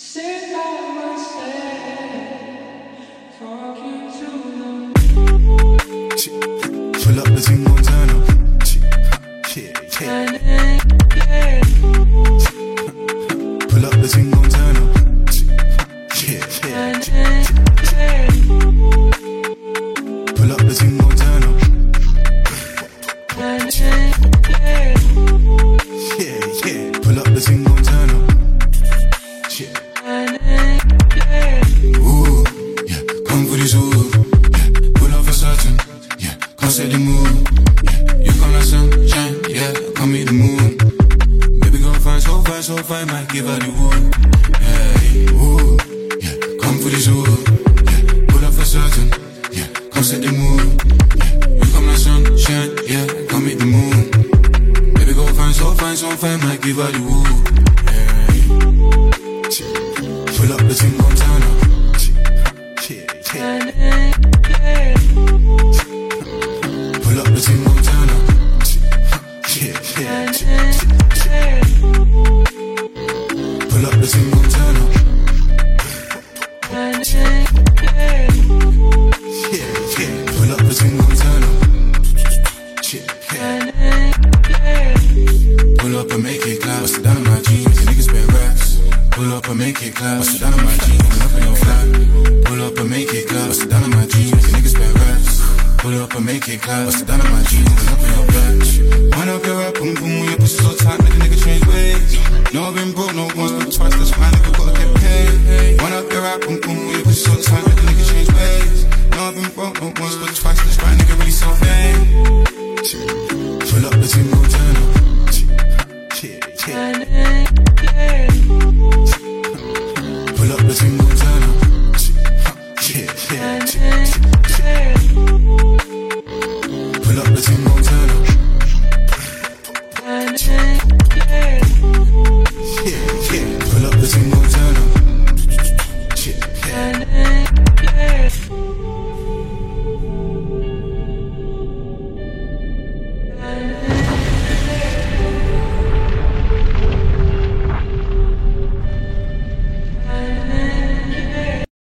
Pull up the Ting Montana. Yeah, yeah. Pull up the Montana. Yeah, yeah. Pull up the Montana. Yeah, yeah. Pull up the Montana. Fine, so fine. Might give her the wood. Yeah. Ooh, yeah. Come for this ooh. Yeah. Pull up for certain. Yeah. Come set the mood. Yeah. You come like sunshine. Yeah. Come meet the moon. Baby, go fine, so fine, so fine. Might give her the wood. Yeah. Pull up the Ting Montana. Yeah, Up yeah. Pull up. Pull up and make it clap. Bust down on my jeans. Niggas. Pull up and make it clap. Bust down on my jeans. Pull up in your up and make it clap. Bust down my jeans. Pull up and make it clap. Bust down my jeans. Pull up. Wind up your rap, up rap, boom boom. Your pussy so tight, nigga ways. I've been broke, no once, but twice. That's why nigga really. Pull up the Ting Montana. Yeah, yeah. Pull up the Montana. Yeah, yeah. Pull up the Ting Montana.